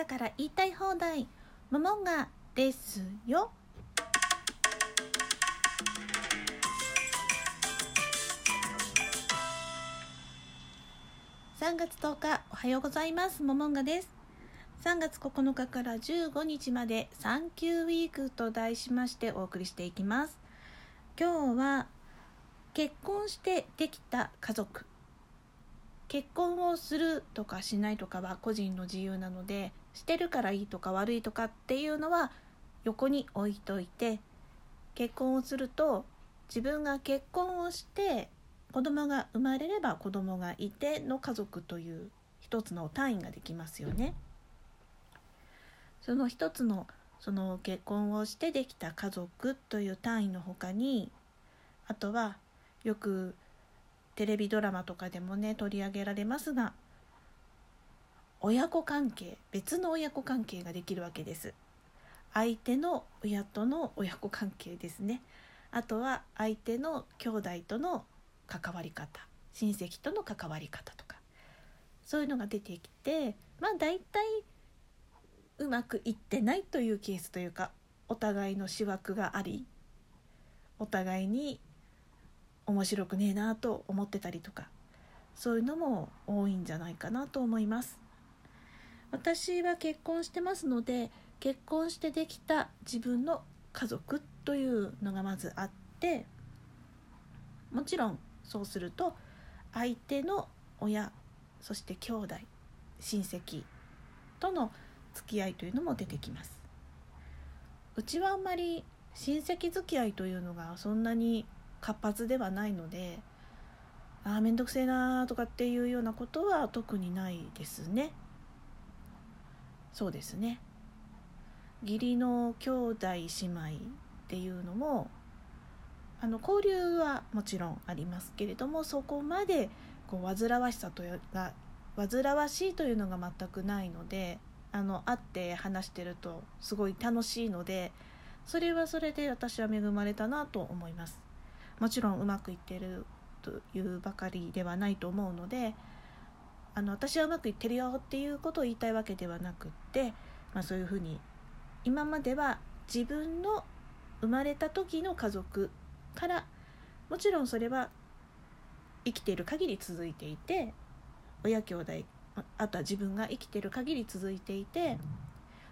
朝から言いたい放題モモンガですよ。3月10日おはようございます。モモンガです。3月9日から15日までサンキューウィークと題しましてお送りしていきます。今日は結婚してできた家族。結婚をするとかしないとかは個人の自由なのでしてるからいいとか悪いとかっていうのは横に置いといて結婚をすると自分が結婚をして子供が生まれれば子供がいての家族という一つの単位ができますよね。その一つのその結婚をしてできた家族という単位の他にあとはよくテレビドラマとかでもね取り上げられますが親子関係別の親子関係ができるわけです。相手の親との親子関係ですね。あとは相手の兄弟との関わり方親戚との関わり方とか。そういうのが出てきてまあ大体うまくいってないというケースというかお互いの思惑がありお互いに面白くねえなと思ってたりとかそういうのも多いんじゃないかなと思います。私は結婚してますので結婚してできた自分の家族というのがまずあってもちろんそうすると相手の親そして兄弟親戚との付き合いというのも出てきます。うちはあんまり親戚付き合いというのがそんなに活発ではないのでああ面倒くせえなとかっていうようなことは特にないですね。そうですね。義理の兄弟姉妹っていうのもあの交流はもちろんありますけれどもそこまでこう煩わしさというが煩わしいというのが全くないのであの会って話してるとすごい楽しいのでそれはそれで私は恵まれたなと思います。もちろんうまくいってるというばかりではないと思うのであの私はうまくいってるよっていうことを言いたいわけではなくって、まあ、そういうふうに今までは自分の生まれた時の家族からもちろんそれは生きている限り続いていて親兄弟あとは自分が生きている限り続いていて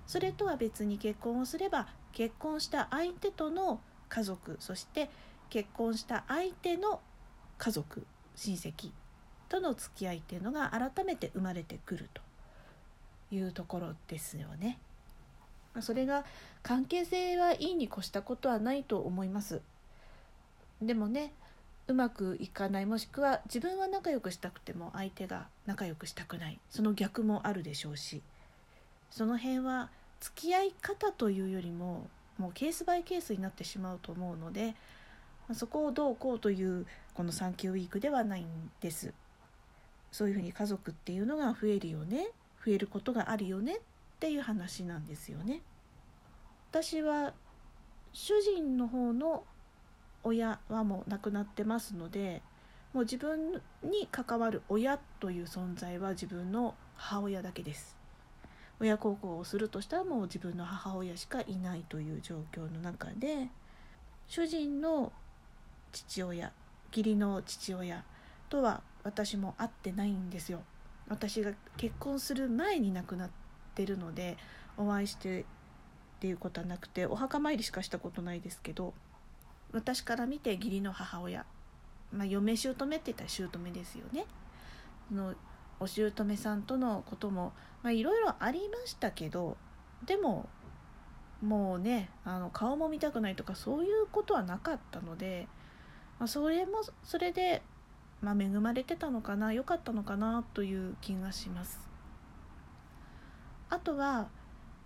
それとは別に結婚をすれば結婚した相手との家族そして結婚した相手の家族親戚との付き合いっていうのが改めて生まれてくるというところですよね。それが関係性はいいに越したことはないと思います。でもねうまくいかないもしくは自分は仲良くしたくても相手が仲良くしたくないその逆もあるでしょうしその辺は付き合い方というよりももうケースバイケースになってしまうと思うのでそこをどうこうというこの産休ウィークではないんですそういうふうに家族っていうのが増えるよね。増えることがあるよね。っていう話なんですよね。私は主人の方の親はもう亡くなってますのでもう自分に関わる親という存在は自分の母親だけです。親孝行をするとしたらもう自分の母親しかいないという状況の中で主人の父親義理の父親とは私も会ってないんですよ。私が結婚する前に亡くなってるのでお会いしてっていうことはなくてお墓参りしかしたことないですけど私から見て義理の母親、まあ、嫁姑って言ったら姑ですよね。のお姑さんとのこともいろいろありましたけどでももうねあの顔も見たくないとかそういうことはなかったので、まあ、それもそれで、まあ、恵まれてたのかな良かったのかなという気がします。あとは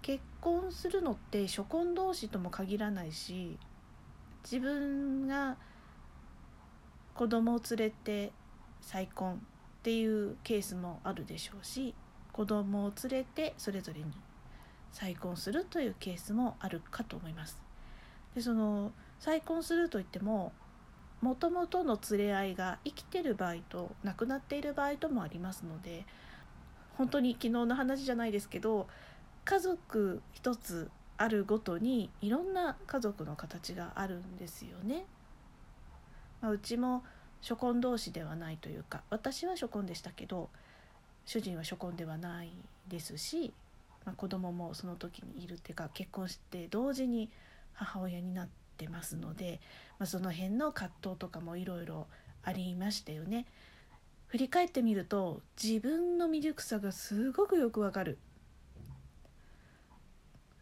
結婚するのって初婚同士とも限らないし自分が子供を連れて再婚っていうケースもあるでしょうし子供を連れてそれぞれに再婚するというケースもあるかと思います。でその再婚するといってももともとの連れ合いが生きてる場合と亡くなっている場合ともありますので本当に昨日の話じゃないですけど家族一つあるごとにいろんな家族の形があるんですよね。まあ、うちも初婚同士ではないというか私は初婚でしたけど主人は初婚ではないですし、まあ、子供もその時にいるっていうか結婚して同時に母親になってますので、まあ、その辺の葛藤とかもいろいろありましたよね。振り返ってみると自分の未熟さがすごくよくわかる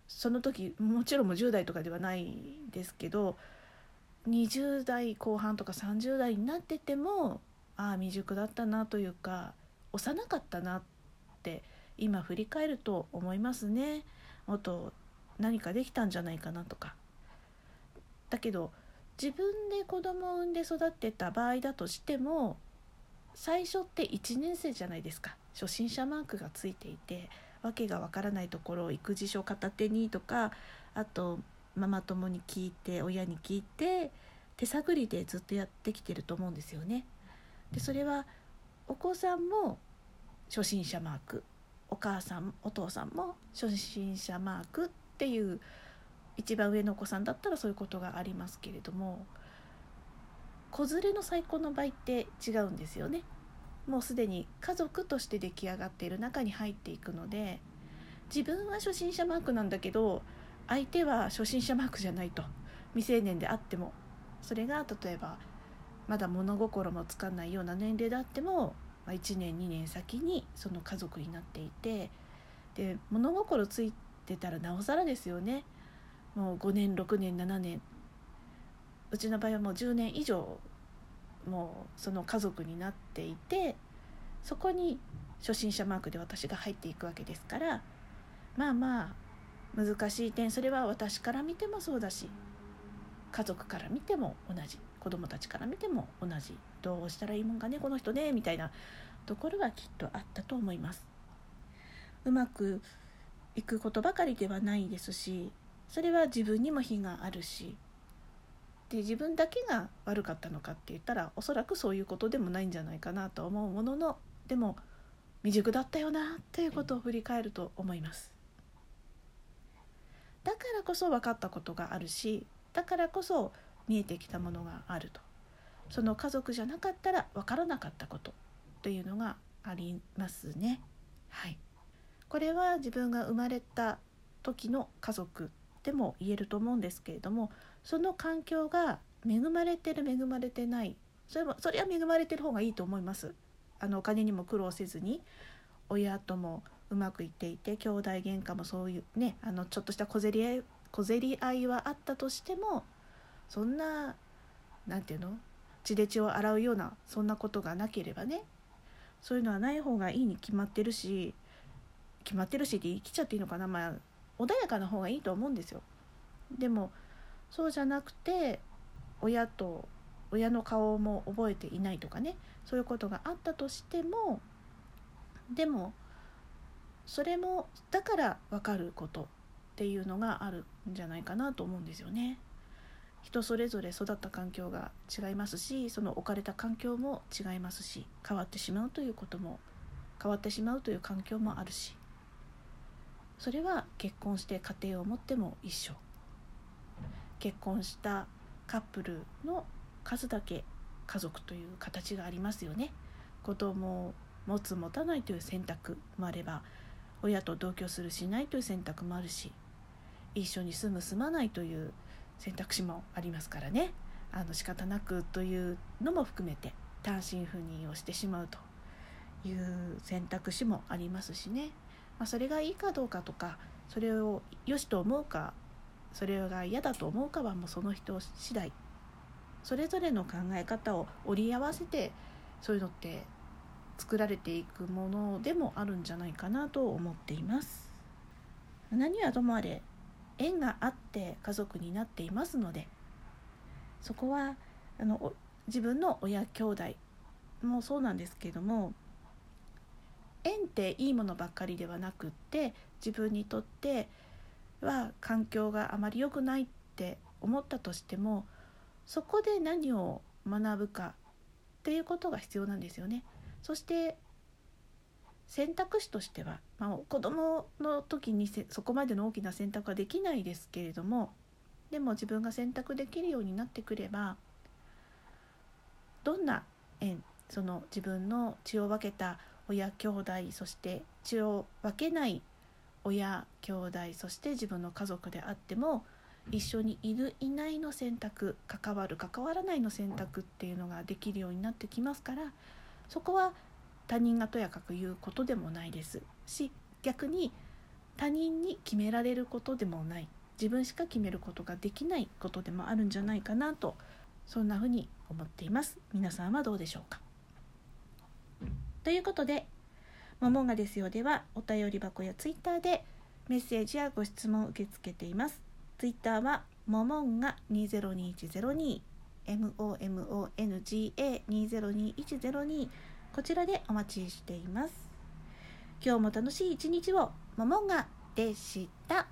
その時もちろんもう10代とかではないですけど20代後半とか30代になっててもああ未熟だったなというか幼かったなって今振り返ると思いますね。もっと何かできたんじゃないかなとか。だけど自分で子供を産んで育ってた場合だとしても最初って1年生じゃないですか初心者マークがついていて訳がわからないところを育児書片手にとかあとママ友に聞いて親に聞いて手探りでずっとやってきてると思うんですよね。でそれはお子さんも初心者マークお母さんお父さんも初心者マークっていう一番上のお子さんだったらそういうことがありますけれども子連れの最高の場合って違うんですよね。もうすでに家族として出来上がっている中に入っていくので自分は初心者マークなんだけど相手は初心者マークじゃないと未成年であってもそれが例えばまだ物心もつかないような年齢であっても1年2年先にその家族になっていてで物心ついてたらなおさらですよねもう5年6年7年うちの場合はもう10年以上もうその家族になっていてそこに初心者マークで私が入っていくわけですからまあまあ難しい点それは私から見てもそうだし家族から見ても同じ子供たちから見ても同じどうしたらいいもんかねこの人ねみたいなところはきっとあったと思います。うまくいくことばかりではないですしそれは自分にも非があるしで自分だけが悪かったのかって言ったらおそらくそういうことでもないんじゃないかなと思うもののでも未熟だったよなということを振り返ると思います。だからこそ分かったことがあるしだからこそ見えてきたものがあると。その家族じゃなかったら分からなかったことというのがありますね。はい。これは自分が生まれた時の家族でも言えると思うんですけれどもその環境が恵まれてる恵まれてないそれもそれは恵まれてる方がいいと思います。あのお金にも苦労せずに親ともうまくいっていて兄弟喧嘩もそういうねあのちょっとした小競り合い小競り合いはあったとしてもそんな何て言うの血で血を洗うようなそんなことがなければねそういうのはない方がいいに決まってるし決まってるしって言い切っちゃっていいのかな。まあ穏やかな方がいいと思うんですよ。でもそうじゃなくて親と親の顔も覚えていないとかねそういうことがあったとしてもでもそれもだから分かることっていうのがあるんじゃないかなと思うんですよね。人それぞれ育った環境が違いますしその置かれた環境も違いますし変わってしまうということも変わってしまうという環境もあるしそれは結婚して家庭を持っても一緒。結婚したカップルの数だけ家族という形がありますよね。子供を持つ持たないという選択もあれば親と同居するしないという選択もあるし一緒に住む住まないという選択肢もありますからね。あの仕方なくというのも含めて単身赴任をしてしまうという選択肢もありますしね、まあ、それがいいかどうかとかそれを良しと思うかそれが嫌だと思うかはもうその人次第。それぞれの考え方を折り合わせてそういうのって作られていくものでもあるんじゃないかなと思っています。何はともあれ縁があって家族になっていますのでそこはあの自分の親兄弟もそうなんですけども縁っていいものばっかりではなくって自分にとっては環境があまり良くないって思ったとしてもそこで何を学ぶかっていうことが必要なんですよね。そして選択肢としては、まあ、子供の時にそこまでの大きな選択はできないですけれどもでも自分が選択できるようになってくればどんな縁その自分の血を分けた親兄弟そして血を分けない親兄弟そして自分の家族であっても一緒にいるいないの選択関わる関わらないの選択っていうのができるようになってきますからそこは他人がとやかく言うことでもないです。し逆に他人に決められることでもない。自分しか決めることができないことでもあるんじゃないかなとそんなふうに思っています。皆さんはどうでしょうか？ということで「ももがですよ」ではお便り箱やツイッターでメッセージやご質問を受け付けています。ツイッターはももんが202102 momonga202102 こちらでお待ちしています。今日も楽しい一日をももんがでした。